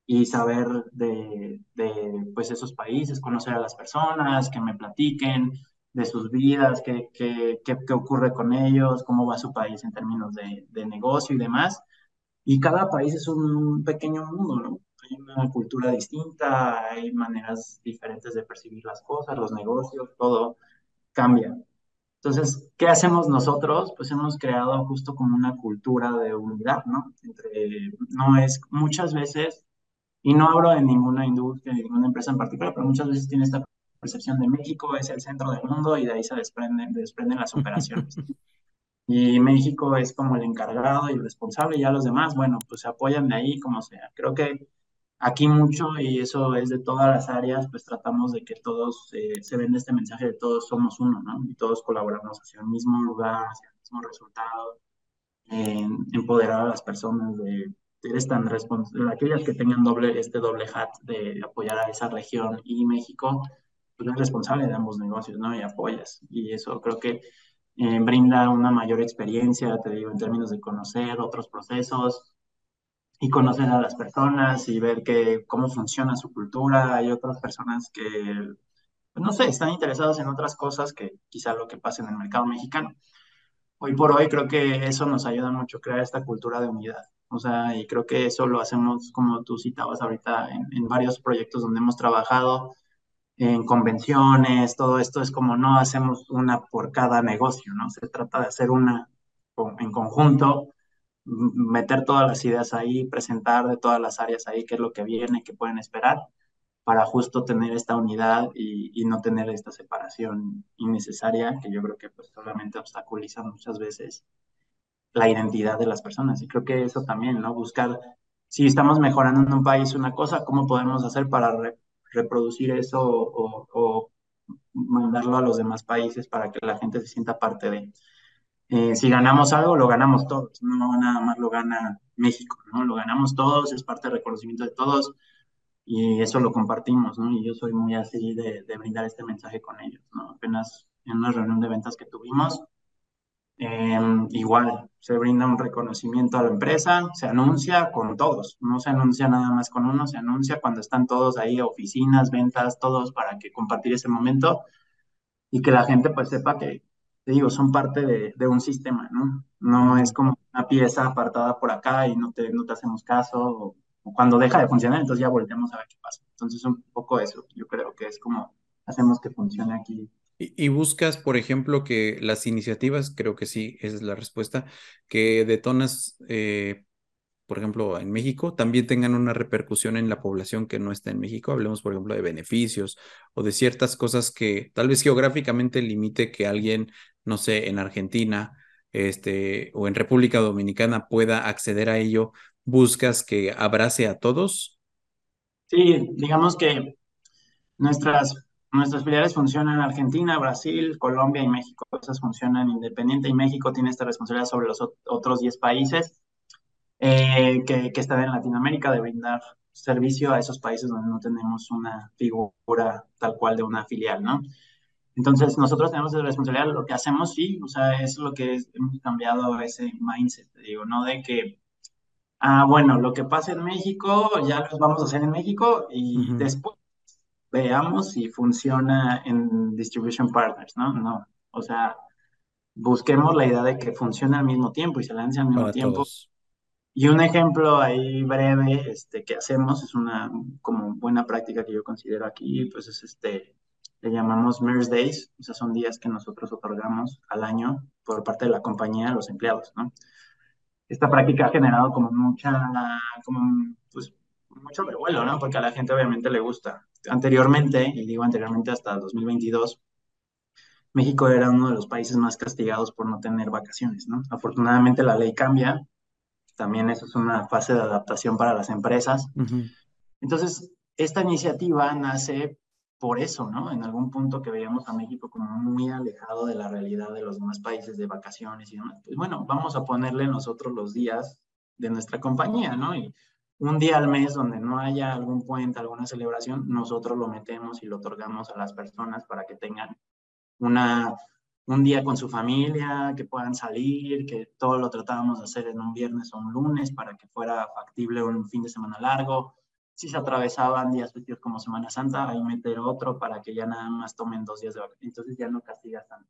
Speaker 1: y saber de, de, pues, esos países, conocer a las personas, que me platiquen de sus vidas, qué, qué, qué, ocurre con ellos, cómo va su país en términos de, de negocio y demás. Y cada país es un pequeño mundo, ¿no? Hay una cultura distinta, hay maneras diferentes de percibir las cosas, los negocios, todo cambia. Entonces, ¿qué hacemos nosotros? Pues hemos creado justo como una cultura de unidad, ¿no? Entre, no es muchas veces, y no hablo de ninguna industria, de ninguna empresa en particular, pero muchas veces tiene esta percepción de México es el centro del mundo y de ahí se desprenden, desprenden las operaciones. <laughs> y México es como el encargado y el responsable y ya los demás, bueno, pues se apoyan de ahí como sea. Creo que aquí mucho, y eso es de todas las áreas, pues tratamos de que todos eh, se venda este mensaje de todos somos uno, ¿no? Y todos colaboramos hacia el mismo lugar, hacia el mismo resultado, empoderar a las personas de, eres tan responsable, aquellas que tengan doble, este doble hat de apoyar a esa región y México, pues eres responsable de ambos negocios, ¿no? Y apoyas. Y eso creo que eh, brinda una mayor experiencia, te digo, en términos de conocer otros procesos, y conocer a las personas y ver que, cómo funciona su cultura. Hay otras personas que, pues, no sé, están interesadas en otras cosas que quizá lo que pasa en el mercado mexicano. Hoy por hoy creo que eso nos ayuda mucho a crear esta cultura de unidad. O sea, y creo que eso lo hacemos, como tú citabas ahorita, en, en varios proyectos donde hemos trabajado, en convenciones, todo esto es como no hacemos una por cada negocio, ¿no? Se trata de hacer una en conjunto meter todas las ideas ahí, presentar de todas las áreas ahí qué es lo que viene, qué pueden esperar, para justo tener esta unidad y, no tener esta separación innecesaria que yo creo que pues solamente obstaculiza muchas veces la identidad de las personas. Y creo que eso también, ¿no? Buscar, si estamos mejorando en un país una cosa, ¿cómo podemos hacer para reproducir eso o, mandarlo a los demás países para que la gente se sienta parte de? Eh, si ganamos algo, lo ganamos todos, no nada más lo gana México, ¿no? Lo ganamos todos, es parte del reconocimiento de todos y eso lo compartimos, ¿no? Y yo soy muy así de, de brindar este mensaje con ellos, ¿no? Apenas en una reunión de ventas que tuvimos, Em, igual, se brinda un reconocimiento a la empresa, se anuncia con todos, no se anuncia nada más con uno, se anuncia cuando están todos ahí, oficinas, ventas, todos para que compartir ese momento y que la gente pues sepa que, te digo, son parte de, de, un sistema, ¿no? No es como una pieza apartada por acá y no te, no te hacemos caso, o, cuando deja de funcionar, entonces ya volteamos a ver qué pasa. Entonces un poco eso, yo creo que es como hacemos que funcione aquí
Speaker 2: y, buscas, por ejemplo, que las iniciativas, creo que sí, esa es la respuesta, que detonas, eh, por ejemplo, en México, también tengan una repercusión en la población que no está en México. Hablemos, por ejemplo, de beneficios o de ciertas cosas que tal vez geográficamente limite que alguien, no sé, en Argentina este, o en República Dominicana pueda acceder a ello. ¿Buscas que abrace a todos?
Speaker 1: Sí, digamos que nuestras Nuestras filiales funcionan en Argentina, Brasil, Colombia y México. Esas funcionan independiente y México tiene esta responsabilidad sobre los otros 10 países eh, que, que, están en Latinoamérica de brindar servicio a esos países donde no tenemos una figura tal cual de una filial, ¿no? Entonces, nosotros tenemos esa responsabilidad, lo que hacemos, sí, o sea, es lo que es, hemos cambiado ese mindset, digo, no de que, ah, bueno, lo que pasa en México, ya lo vamos a hacer en México y uh -huh. después veamos si funciona en distribution partners, ¿no? No, o sea, busquemos la idea de que funcione al mismo tiempo y se lance al mismo Para tiempo. Todos. Y un ejemplo ahí breve este, que hacemos, es una como buena práctica que yo considero aquí, pues es este, le llamamos MERS Days, o sea, son días que nosotros otorgamos al año por parte de la compañía a los empleados, ¿no? Esta práctica ha generado como mucha, como, pues, mucho revuelo, ¿no? Porque a la gente obviamente le gusta anteriormente, y digo anteriormente hasta 2022, México era uno de los países más castigados por no tener vacaciones, ¿no? Afortunadamente la ley cambia, también eso es una fase de adaptación para las empresas. Uh -huh. Entonces, esta iniciativa nace por eso, ¿no? En algún punto que veíamos a México como muy alejado de la realidad de los demás países de vacaciones y demás. Pues bueno, vamos a ponerle nosotros los días de nuestra compañía, ¿no? Y un día al mes donde no haya algún puente, alguna celebración, nosotros lo metemos y lo otorgamos a las personas para que tengan una, un día con su familia, que puedan salir, que todo lo tratábamos de hacer en un viernes o un lunes para que fuera factible un fin de semana largo. Si se atravesaban días festivos como Semana Santa, ahí meter otro para que ya nada más tomen dos días de vacaciones. Entonces ya no castigas tanto.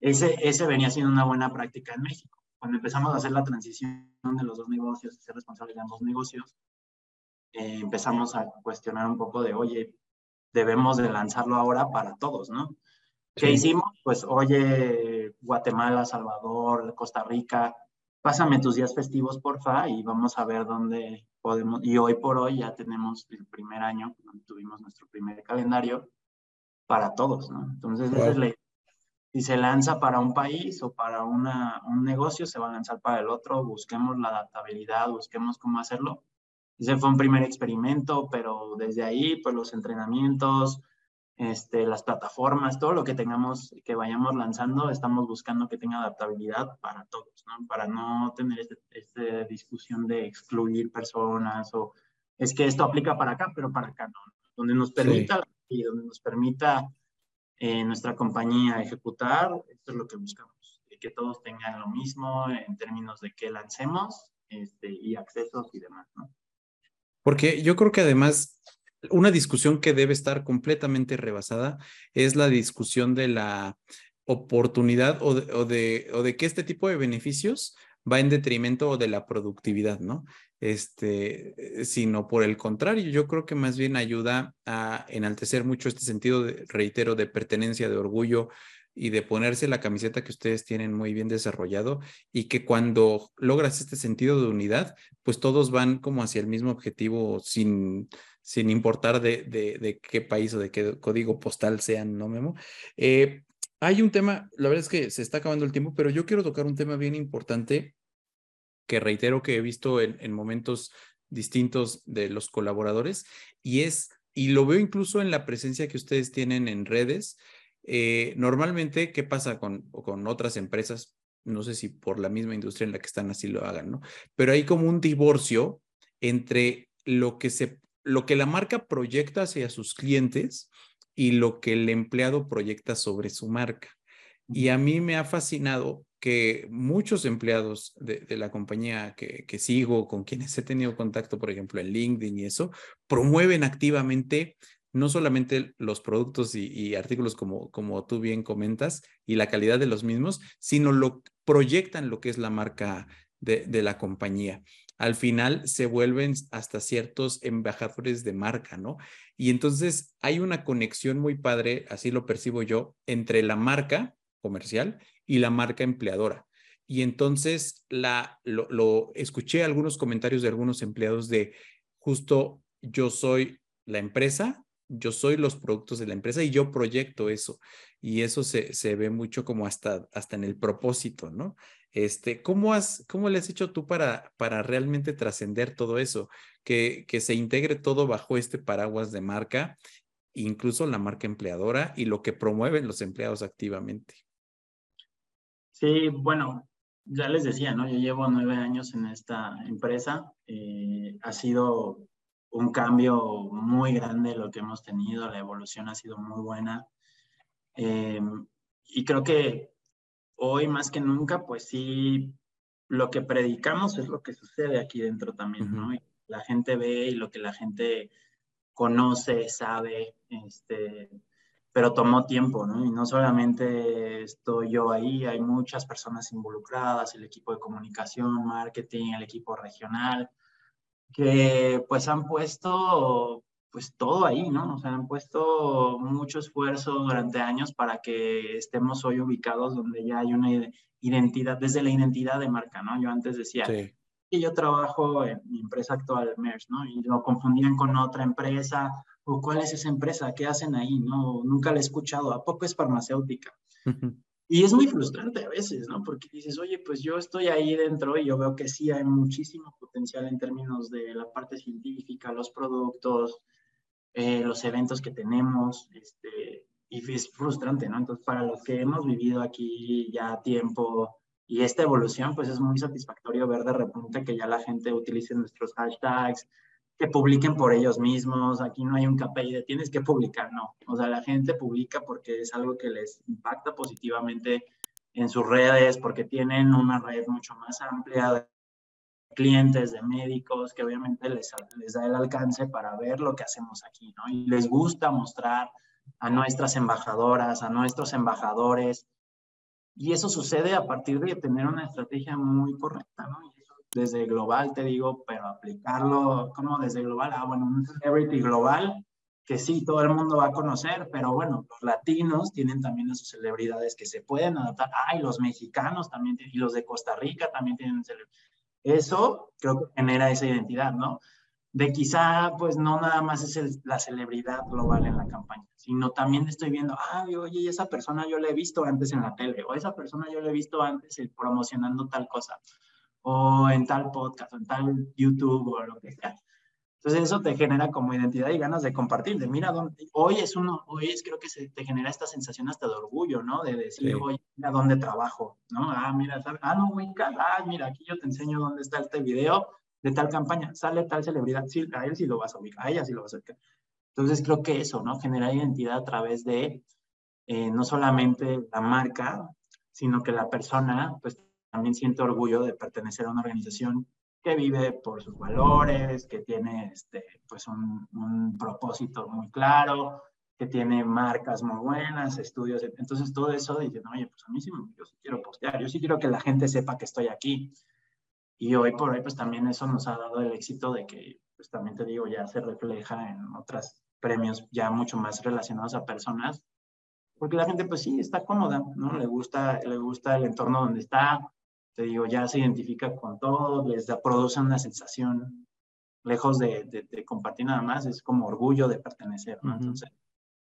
Speaker 1: Ese, ese venía siendo una buena práctica en México cuando empezamos a hacer la transición de los dos negocios, ser responsables de ambos negocios, eh, empezamos a cuestionar un poco de, oye, debemos de lanzarlo ahora para todos, ¿no? ¿Qué sí. hicimos? Pues, oye, Guatemala, Salvador, Costa Rica, pásame tus días festivos, porfa, y vamos a ver dónde podemos. Y hoy por hoy ya tenemos el primer año, tuvimos nuestro primer calendario para todos, ¿no? Entonces, wow. esa es la si se lanza para un país o para una, un negocio, se va a lanzar para el otro, busquemos la adaptabilidad, busquemos cómo hacerlo. Ese fue un primer experimento, pero desde ahí, pues los entrenamientos, este, las plataformas, todo lo que tengamos, que vayamos lanzando, estamos buscando que tenga adaptabilidad para todos, ¿no? Para no tener esta este discusión de excluir personas o es que esto aplica para acá, pero para acá no. Donde nos permita sí. y donde nos permita eh, nuestra compañía ejecutar, esto es lo que buscamos, que todos tengan lo mismo en términos de que lancemos este, y accesos y demás, ¿no?
Speaker 2: Porque yo creo que además una discusión que debe estar completamente rebasada es la discusión de la oportunidad o de, o de, o de que este tipo de beneficios va en detrimento de la productividad, ¿no? Este, sino por el contrario, yo creo que más bien ayuda a enaltecer mucho este sentido, de, reitero, de pertenencia, de orgullo y de ponerse la camiseta que ustedes tienen muy bien desarrollado y que cuando logras este sentido de unidad, pues todos van como hacia el mismo objetivo sin, sin importar de, de, qué país o de qué código postal sean, ¿no, Memo? Eh, hay un tema, la verdad es que se está acabando el tiempo, pero yo quiero tocar un tema bien importante que reitero que he visto en, en momentos distintos de los colaboradores y es, y lo veo incluso en la presencia que ustedes tienen en redes, eh, normalmente, ¿qué pasa con, con otras empresas? No sé si por la misma industria en la que están así lo hagan, ¿no? Pero hay como un divorcio entre lo que, se, lo que la marca proyecta hacia sus clientes y lo que el empleado proyecta sobre su marca. Y a mí me ha fascinado que muchos empleados de, la compañía que, sigo, con quienes he tenido contacto, por ejemplo, en LinkedIn y eso, promueven activamente no solamente los productos y, artículos como, como tú bien comentas y la calidad de los mismos, sino lo proyectan lo que es la marca de la compañía. Al final se vuelven hasta ciertos embajadores de marca, ¿no? Y entonces hay una conexión muy padre, así lo percibo yo, entre la marca comercial y la marca empleadora. Y entonces la, lo, escuché algunos comentarios de algunos empleados de justo yo soy la empresa yo soy los productos de la empresa y yo proyecto eso. Y eso se, se ve mucho como hasta, hasta en el propósito, ¿no? Este, ¿cómo, has, ¿Cómo le has hecho tú para, para realmente trascender todo eso? Que, que se integre todo bajo este paraguas de marca, incluso la marca empleadora y lo que promueven los empleados activamente.
Speaker 1: Sí, bueno, ya les decía, ¿no? Yo llevo nueve años en esta empresa. Eh, ha sido un cambio muy grande lo que hemos tenido, la evolución ha sido muy buena. Eh, y creo que hoy más que nunca, pues sí, lo que predicamos es lo que sucede aquí dentro también, ¿no? la gente ve y lo que la gente conoce, sabe, este, pero tomó tiempo, ¿no? Y no solamente estoy yo ahí, hay muchas personas involucradas, el equipo de comunicación, marketing, el equipo regional, que pues han puesto pues todo ahí, ¿no? O sea, han puesto mucho esfuerzo durante años para que estemos hoy ubicados donde ya hay una identidad, desde la identidad de marca, ¿no? Yo antes decía que yo trabajo en mi empresa actual, Merch, ¿no? Y lo confundían con otra empresa, o cuál es esa empresa, qué hacen ahí, ¿no? Nunca la he escuchado, ¿a poco es farmacéutica? Y es muy frustrante a veces, ¿no? Porque dices, oye, pues yo estoy ahí dentro y yo veo que sí hay muchísimo potencial en términos de la parte científica, los productos, eh, los eventos que tenemos, este, y es frustrante, ¿no? Entonces, para los que hemos vivido aquí ya tiempo y esta evolución, pues es muy satisfactorio ver de repente que ya la gente utilice nuestros hashtags, que publiquen por ellos mismos, aquí no hay un KPI de tienes que publicar, no. O sea, la gente publica porque es algo que les impacta positivamente en sus redes, porque tienen una red mucho más amplia clientes, de médicos, que obviamente les, les da el alcance para ver lo que hacemos aquí, ¿no? Y les gusta mostrar a nuestras embajadoras, a nuestros embajadores. Y eso sucede a partir de tener una estrategia muy correcta, ¿no? desde global, te digo, pero aplicarlo como desde global, ah, bueno, un celebrity global, que sí, todo el mundo va a conocer, pero bueno, los latinos tienen también a sus celebridades que se pueden adaptar, ah, y los mexicanos también, y los de Costa Rica también tienen Eso creo que genera esa identidad, ¿no? De quizá, pues no nada más es la celebridad global en la campaña, sino también estoy viendo, ah, oye, esa persona yo la he visto antes en la tele, o esa persona yo la he visto antes promocionando tal cosa o en tal podcast, o en tal YouTube o lo que sea. Entonces eso te genera como identidad y ganas de compartir, de mira, dónde, hoy es uno, hoy es creo que se te genera esta sensación hasta de orgullo, ¿no? De decir, oye, mira dónde trabajo, ¿no? Ah, mira, ah, no, Wicca, ah, mira, aquí yo te enseño dónde está este video de tal campaña, sale tal celebridad, sí, a él sí lo vas a ubicar, a ella sí lo vas a ubicar. Entonces creo que eso, ¿no? Generar identidad a través de eh, no solamente la marca, sino que la persona, pues también siento orgullo de pertenecer a una organización que vive por sus valores, que tiene este, pues un, un propósito muy claro, que tiene marcas muy buenas, estudios. Entonces, todo eso dice, oye, pues a mí sí, yo sí quiero postear, yo sí quiero que la gente sepa que estoy aquí. Y hoy por hoy, pues también eso nos ha dado el éxito de que, pues también te digo, ya se refleja en otros premios ya mucho más relacionados a personas porque la gente pues sí está cómoda, ¿no? Le gusta, le gusta el entorno donde está, te digo, ya se identifica con todo, les da, produce una sensación, lejos de, de, compartir nada más, es como orgullo de pertenecer, ¿no? Entonces,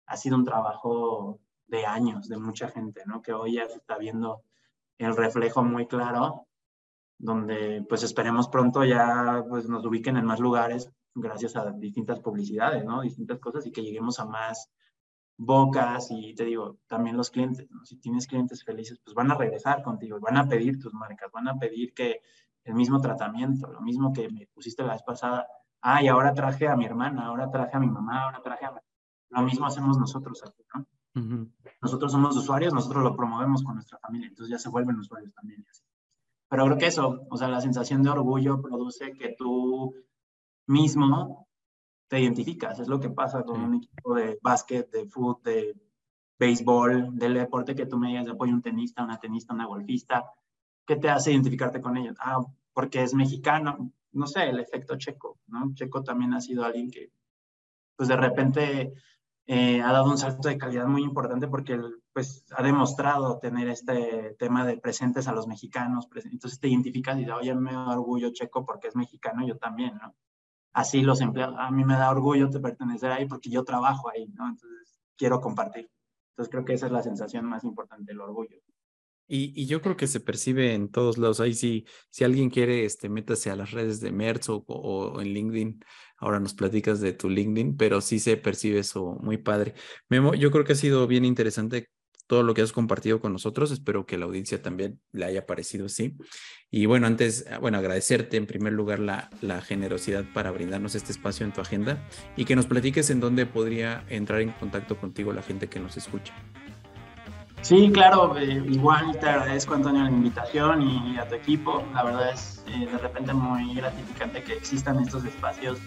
Speaker 1: ha sido un trabajo de años, de mucha gente, ¿no? Que hoy ya se está viendo el reflejo muy claro, donde pues esperemos pronto ya pues nos ubiquen en más lugares gracias a distintas publicidades, ¿no? Distintas cosas y que lleguemos a más bocas y te digo, también los clientes, ¿no? Si tienes clientes felices, pues van a regresar contigo, van a pedir tus marcas, van a pedir que el mismo tratamiento, lo mismo que me pusiste la vez pasada, ah, y ahora traje a mi hermana, ahora traje a mi mamá, ahora traje a... Lo mismo hacemos nosotros aquí, ¿no? Nosotros somos usuarios, nosotros lo promovemos con nuestra familia, entonces ya se vuelven usuarios también. Pero creo que eso, o sea, la sensación de orgullo produce que tú mismo te identificas. Es lo que pasa con un equipo de básquet, de fútbol, de béisbol, del deporte que tú me digas, apoyo un tenista, una tenista, una golfista. ¿Qué te hace identificarte con ellos? Ah, porque es mexicano. No sé, el efecto Checo, ¿no? Checo también ha sido alguien que, pues de repente eh, ha dado un salto de calidad muy importante porque pues, ha demostrado tener este tema de presentes a los mexicanos. Entonces te identificas y dices, oye, me orgullo Checo porque es mexicano, yo también, ¿no? Así los empleados, a mí me da orgullo de pertenecer ahí porque yo trabajo ahí, ¿no? Entonces quiero compartir. Entonces creo que esa es la sensación más importante, el orgullo.
Speaker 2: Y, yo creo que se percibe en todos lados. Ahí sí, si alguien quiere, este, métase a las redes de Merz o, en LinkedIn. Ahora nos platicas de tu LinkedIn, pero sí se percibe eso muy padre. Memo, yo creo que ha sido bien interesante todo lo que has compartido con nosotros. Espero que la audiencia también le haya parecido así. Y bueno, antes, bueno, agradecerte en primer lugar la, la generosidad para brindarnos este espacio en tu agenda y que nos platiques en dónde podría entrar en contacto contigo la gente que nos escucha.
Speaker 1: Sí, claro, eh, igual te agradezco Antonio la invitación y, a tu equipo. La verdad es eh, de repente muy gratificante que existan estos espacios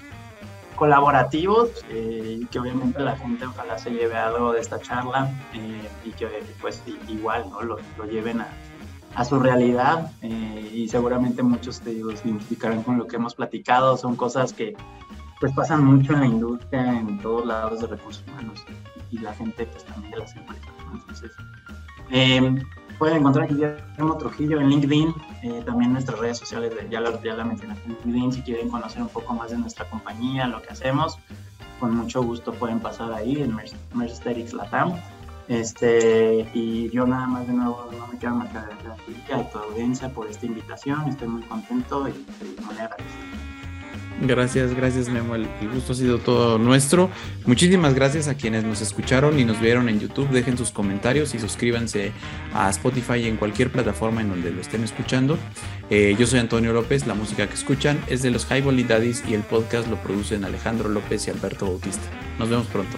Speaker 1: colaborativos eh, y que obviamente la gente ojalá se lleve algo de esta charla y que pues igual ¿no? lo, lleven a, a, su realidad y seguramente muchos te se identificarán con lo que hemos platicado. Son cosas que pues pasan mucho en la industria, en todos lados de recursos humanos y la gente pues también de las empresas. Entonces, eh, pueden encontrar Guillermo Trujillo en LinkedIn, eh, también nuestras redes sociales, ya la, ya la mencioné en LinkedIn, si quieren conocer un poco más de nuestra compañía, lo que hacemos, con mucho gusto pueden pasar ahí en Mercedes Latam. Este, y yo nada más de nuevo no me quiero marcar la a tu audiencia por esta invitación, estoy muy contento y muy agradecido.
Speaker 2: Gracias, gracias Memo. El, gusto ha sido todo nuestro. Muchísimas gracias a quienes nos escucharon y nos vieron en YouTube. Dejen sus comentarios y suscríbanse a Spotify y en cualquier plataforma en donde lo estén escuchando. Eh, yo soy Antonio López. La música que escuchan es de los Highball Daddies y el podcast lo producen Alejandro López y Alberto Bautista. Nos vemos pronto.